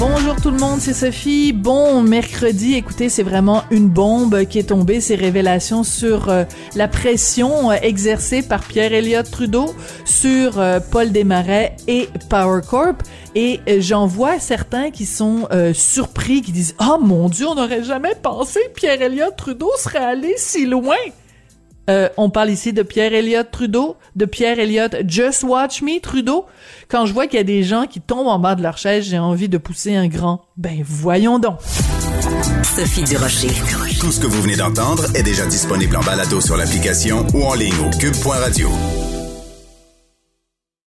Bonjour tout le monde, c'est Sophie. Bon mercredi. Écoutez, c'est vraiment une bombe qui est tombée, ces révélations sur euh, la pression euh, exercée par Pierre Elliott Trudeau sur euh, Paul Desmarais et Power Corp. Et j'en vois certains qui sont surpris, qui disent "Oh mon Dieu, on n'aurait jamais pensé que Pierre Elliott Trudeau serait allé si loin." Euh, on parle ici de Pierre Elliott Trudeau, de Pierre Elliott Just Watch Me Trudeau. Quand je vois qu'il y a des gens qui tombent en bas de leur chaise, j'ai envie de pousser un grand. Ben voyons donc. Sophie Durocher. Tout ce que vous venez d'entendre est déjà disponible en balado sur l'application ou en ligne au cube.radio.